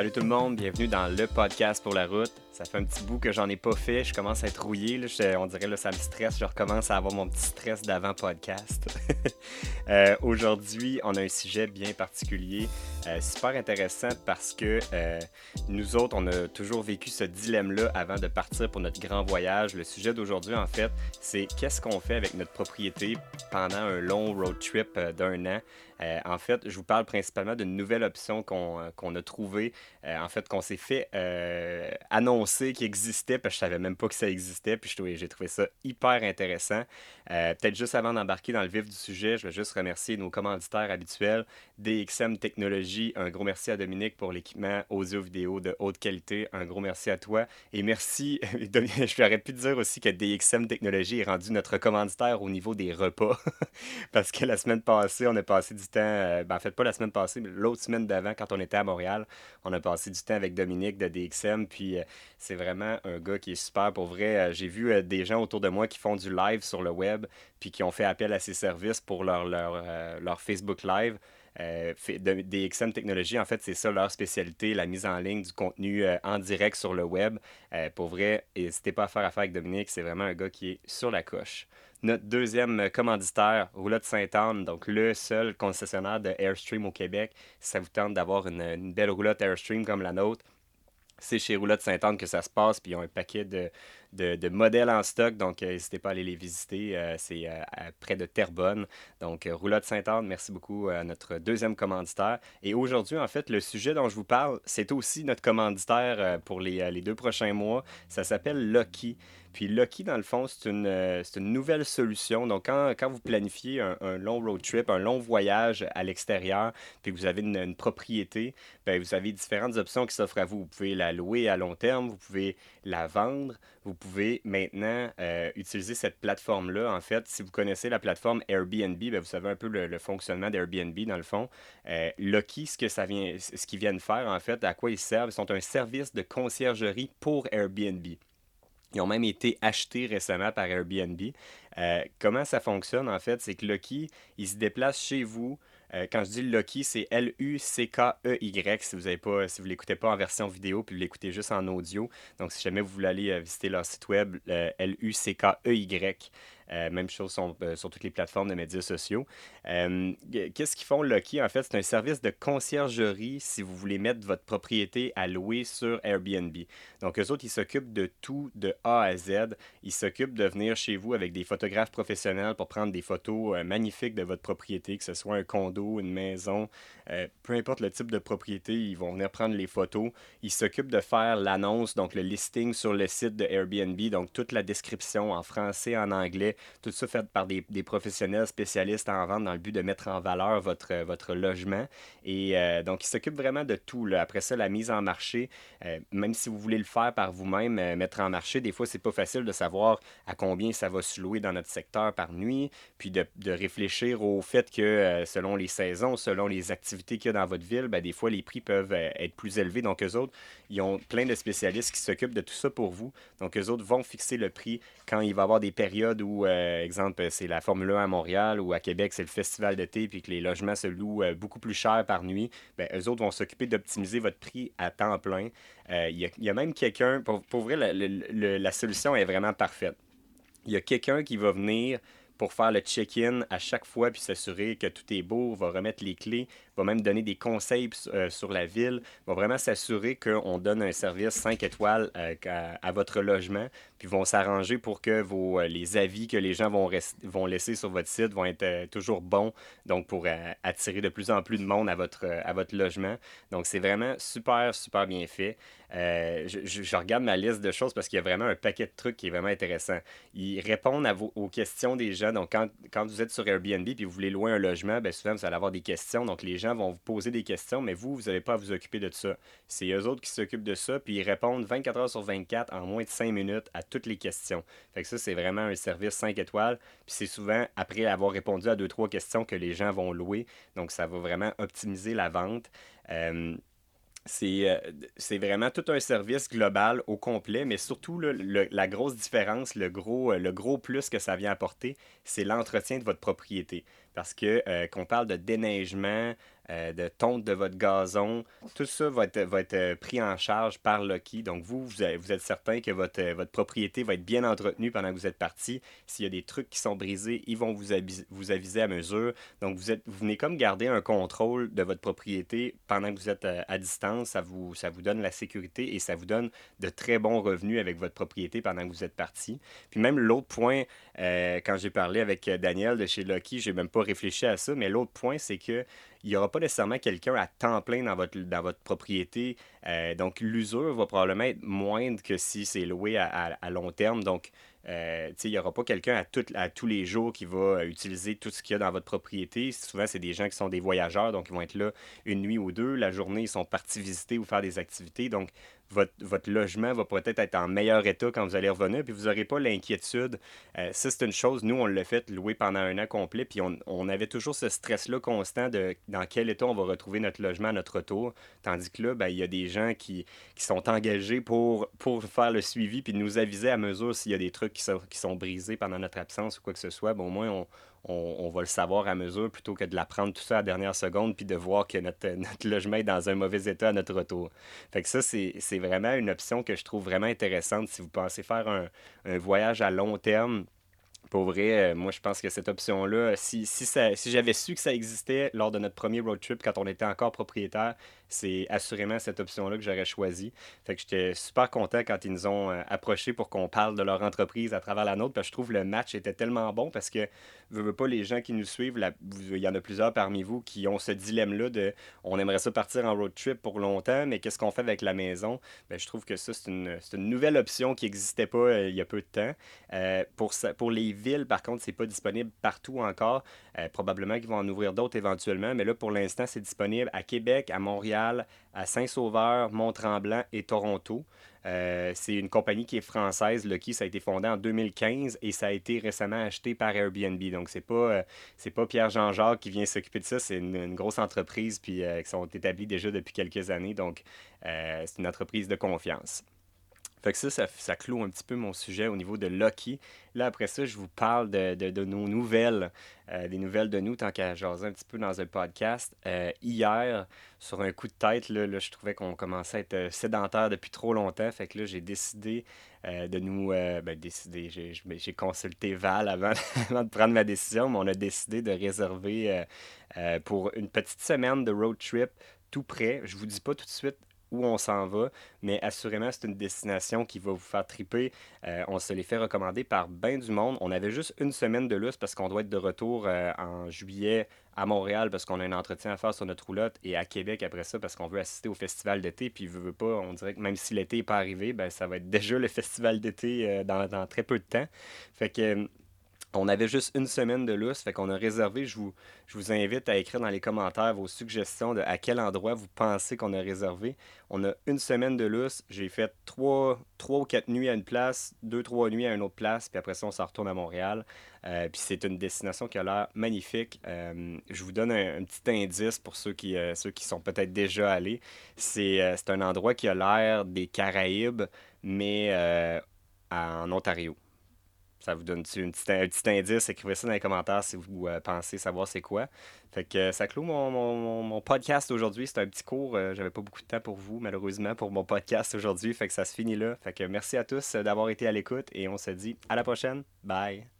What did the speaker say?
Salut tout le monde, bienvenue dans le podcast pour la route. Ça fait un petit bout que j'en ai pas fait, je commence à être rouillé, là, on dirait que ça me stresse, je recommence à avoir mon petit stress d'avant podcast. Euh, aujourd'hui, on a un sujet bien particulier, euh, super intéressant parce que euh, nous autres, on a toujours vécu ce dilemme-là avant de partir pour notre grand voyage. Le sujet d'aujourd'hui, en fait, c'est qu'est-ce qu'on fait avec notre propriété pendant un long road trip d'un an? En fait, je vous parle principalement d'une nouvelle option qu'on a trouvée, en fait, qu'on s'est fait annoncer qui existait, parce que je savais même pas que ça existait, puis j'ai trouvé ça hyper intéressant. Euh, peut-être juste avant d'embarquer dans le vif du sujet, je vais juste remercier nos commanditaires habituels, DXM Technologies. Un gros merci à Dominique pour l'équipement audio-vidéo de haute qualité. Un gros merci à toi. Et merci, je lui aurais pu dire aussi que DXM Technologies est rendu notre commanditaire au niveau des repas. parce que la semaine passée, on a passé du euh, ben, en fait pas la semaine passée, mais l'autre semaine d'avant, quand on était à Montréal, on a passé du temps avec Dominique de DXM. Puis euh, c'est vraiment un gars qui est super pour vrai. Euh, j'ai vu des gens autour de moi qui font du live sur le web, puis qui ont fait appel à ses services pour leur, leur, leur Facebook Live. Des XM Technologies, en fait, c'est ça leur spécialité, la mise en ligne du contenu en direct sur le web. pour vrai, n'hésitez pas à faire affaire avec Dominique, c'est vraiment un gars qui est sur la coche. Notre deuxième commanditaire, Roulotte Sainte-Anne, donc le seul concessionnaire de Airstream au Québec. Si ça vous tente d'avoir une, une belle roulotte Airstream comme la nôtre, c'est chez Roulotte Sainte-Anne que ça se passe, puis ils ont un paquet de, de, modèles en stock, donc euh, n'hésitez pas à aller les visiter. Euh, c'est euh, près de Terrebonne. Donc, Roulotte Sainte-Anne, merci beaucoup à notre deuxième commanditaire. Et aujourd'hui, en fait, le sujet dont je vous parle, c'est aussi notre commanditaire pour les, les deux prochains mois. Ça s'appelle Lucky. Puis Lucky, dans le fond, c'est une, une, nouvelle solution. Donc, quand, quand vous planifiez un, long road trip, un long voyage à l'extérieur, puis que vous avez une, propriété, bien, vous avez différentes options qui s'offrent à vous. Vous pouvez la louer à long terme, vous pouvez la vendre, vous pouvez maintenant euh, utiliser cette plateforme-là. En fait, si vous connaissez la plateforme Airbnb, bien, vous savez un peu le, fonctionnement d'Airbnb dans le fond. Euh, Lucky, ce qu'ils viennent faire, en fait, à quoi ils servent, ils sont un service de conciergerie pour Airbnb. Ils ont même été achetés récemment par Airbnb. Euh, comment ça fonctionne en fait? C'est que Lucky, il se déplace chez vous. Euh, quand je dis Lucky, c'est L-U-C-K-E-Y si vous avez pas, si vous l'écoutez pas en version vidéo, puis vous l'écoutez juste en audio. Donc, si jamais vous voulez aller euh, visiter leur site web, L-U-C-K-E-Y. Euh, même chose euh, sur, toutes les plateformes de médias sociaux. Euh, qu'est-ce qu'ils font, Lucky? En fait, c'est un service de conciergerie si vous voulez mettre votre propriété à louer sur Airbnb. Donc, eux autres, ils s'occupent de tout de A à Z. Ils s'occupent de venir chez vous avec des photographes professionnels pour prendre des photos magnifiques de votre propriété, que ce soit un condo, une maison, peu importe le type de propriété, ils vont venir prendre les photos. Ils s'occupent de faire l'annonce, donc le listing sur le site de Airbnb, donc toute la description en français, en anglais, tout ça fait par des, professionnels spécialistes en vente dans le but de mettre en valeur votre, votre logement. Et euh, donc, ils s'occupent vraiment de tout. Après ça, la mise en marché, euh, même si vous voulez le faire par vous-même, euh, mettre en marché, des fois, c'est pas facile de savoir à combien ça va se louer dans notre secteur par nuit, puis de, réfléchir au fait que selon les saisons, selon les activités qu'il y a dans votre ville, ben, des fois, les prix peuvent être plus élevés. Donc, eux autres, ils ont plein de spécialistes qui s'occupent de tout ça pour vous. Donc, eux autres vont fixer le prix quand il va y avoir des périodes où euh, exemple, c'est la Formule 1 à Montréal ou à Québec, c'est le festival d'été, puis que les logements se louent euh, beaucoup plus cher par nuit, ben, eux autres vont s'occuper d'optimiser votre prix à temps plein. Euh, il y, a même quelqu'un, pour, pour vrai, la, la solution est vraiment parfaite. Il y a quelqu'un qui va venir pour faire le check-in à chaque fois puis s'assurer que tout est beau, va remettre les clés, va même donner des conseils sur la ville, va vraiment s'assurer qu'on donne un service 5 étoiles à, votre logement puis vont s'arranger pour que vos, euh, les avis que les gens vont, vont laisser sur votre site vont être euh, toujours bons, donc pour euh, attirer de plus en plus de monde à votre, à votre logement. Donc c'est vraiment super, super bien fait. je, regarde ma liste de choses parce qu'il y a vraiment un paquet de trucs qui est vraiment intéressant. Ils répondent aux questions des gens. Donc, quand, quand vous êtes sur Airbnb et vous voulez louer un logement, bien souvent, vous allez avoir des questions. Donc, les gens vont vous poser des questions, mais vous, vous n'avez pas à vous occuper de ça. C'est eux autres qui s'occupent de ça, puis ils répondent 24 heures sur 24 en moins de 5 minutes à toutes les questions. Fait que ça, c'est vraiment un service 5 étoiles. Puis c'est souvent après avoir répondu à deux, trois questions que les gens vont louer. Donc, ça va vraiment optimiser la vente. Euh, euh, c'est vraiment tout un service global au complet, mais surtout la grosse différence, le gros, le gros plus que ça vient apporter, c'est l'entretien de votre propriété. Parce que qu'on parle de déneigement, euh, de tonte de votre gazon. Tout ça va être, euh, pris en charge par Lucky. Donc, vous, vous, êtes certain que votre, euh, votre propriété va être bien entretenue pendant que vous êtes parti. S'il y a des trucs qui sont brisés, ils vont vous, aviser, vous aviser à mesure. Donc, vous, venez comme garder un contrôle de votre propriété pendant que vous êtes à, distance. Ça vous, ça vous donne la sécurité et ça vous donne de très bons revenus avec votre propriété pendant que vous êtes parti. Puis même l'autre point, quand j'ai parlé avec Daniel de chez Lucky, j'ai même pas réfléchi à ça, mais l'autre point, c'est que il n'y aura pas nécessairement quelqu'un à temps plein dans votre, dans votre propriété. Euh, donc, l'usure va probablement être moindre que si c'est loué à, long terme. Donc, euh, il n'y aura pas quelqu'un à, à tous les jours qui va utiliser tout ce qu'il y a dans votre propriété. Souvent, c'est des gens qui sont des voyageurs, donc ils vont être là une nuit ou deux. La journée, ils sont partis visiter ou faire des activités. Donc, votre, logement va peut-être être en meilleur état quand vous allez revenir, puis vous n'aurez pas l'inquiétude. Euh, ça, c'est une chose, nous, on l'a fait louer pendant un an complet, puis on, avait toujours ce stress-là constant de dans quel état on va retrouver notre logement à notre retour. Tandis que là, ben, il y a des gens qui, sont engagés pour, faire le suivi, puis nous aviser à mesure s'il y a des trucs qui sont, qui sont brisés pendant notre absence ou quoi que ce soit. Bon, au moins, on, on, va le savoir à mesure plutôt que de l'apprendre tout ça à la dernière seconde puis de voir que notre, logement est dans un mauvais état à notre retour. Fait que ça, c'est vraiment une option que je trouve vraiment intéressante si vous pensez faire un, voyage à long terme pour vrai, euh, moi, je pense que cette option-là, si, si j'avais su que ça existait lors de notre premier road trip quand on était encore propriétaire, c'est assurément cette option-là que j'aurais choisi. Fait que j'étais super content quand ils nous ont euh, approchés pour qu'on parle de leur entreprise à travers la nôtre. Parce que je trouve le match était tellement bon parce que, veux, veux pas, les gens qui nous suivent, il y en a plusieurs parmi vous qui ont ce dilemme-là de on aimerait ça partir en road trip pour longtemps, mais qu'est-ce qu'on fait avec la maison? Ben, je trouve que ça, c'est une, une, nouvelle option qui n'existait pas euh, il y a peu de temps. pour, pour les villes, par contre, c'est pas disponible partout encore. Euh, probablement qu'ils vont en ouvrir d'autres éventuellement, mais là, pour l'instant, c'est disponible à Québec, à Montréal, à Saint-Sauveur, Mont-Tremblant et Toronto. Euh, c'est une compagnie qui est française, Lucky, ça a été fondé en 2015 et ça a été récemment acheté par Airbnb. Donc, c'est pas, euh, pas Pierre-Jean-Jacques qui vient s'occuper de ça, c'est une, grosse entreprise puis, qui sont établis déjà depuis quelques années. Donc, c'est une entreprise de confiance. Fait que ça, ça, ça, clôt un petit peu mon sujet au niveau de Lucky. Là, après ça, je vous parle de, de, nos nouvelles, euh, des nouvelles de nous, tant qu'à jaser un petit peu dans un podcast. Euh, hier, sur un coup de tête, là, là je trouvais qu'on commençait à être euh, sédentaire depuis trop longtemps. Fait que là, j'ai décidé de nous... ben, décider, j'ai consulté Val avant, avant, de prendre ma décision, mais on a décidé de réserver pour une petite semaine de road trip tout près. Je vous dis pas tout de suite où on s'en va, mais assurément, c'est une destination qui va vous faire triper. Euh, on se les fait recommander par bien du monde. On avait juste une semaine de lousse parce qu'on doit être de retour euh, en juillet à Montréal parce qu'on a un entretien à faire sur notre roulotte et à Québec après ça parce qu'on veut assister au festival d'été. Puis, veut, veut pas, on dirait que même si l'été n'est pas arrivé, ben, ça va être déjà le festival d'été euh, dans, très peu de temps. Fait que on avait juste une semaine de lousse, fait qu'on a réservé. Je vous, je vous invite à écrire dans les commentaires vos suggestions de à quel endroit vous pensez qu'on a réservé. On a une semaine de lousse. J'ai fait trois, trois ou quatre nuits à une place, deux, trois nuits à une autre place, puis après ça, on s'en retourne à Montréal. Euh, puis c'est une destination qui a l'air magnifique. Euh, je vous donne un, petit indice pour ceux qui, euh, ceux qui sont peut-être déjà allés. C'est un endroit qui a l'air des Caraïbes, mais en Ontario. Ça vous donne un petit, indice? Écrivez ça dans les commentaires si vous euh, pensez savoir c'est quoi. Fait que euh, ça clôt mon, mon, podcast aujourd'hui. C'est un petit cours. Euh, j'avais pas beaucoup de temps pour vous, malheureusement, pour mon podcast aujourd'hui. Fait que ça se finit là. Fait que merci à tous d'avoir été à l'écoute et on se dit à la prochaine. Bye!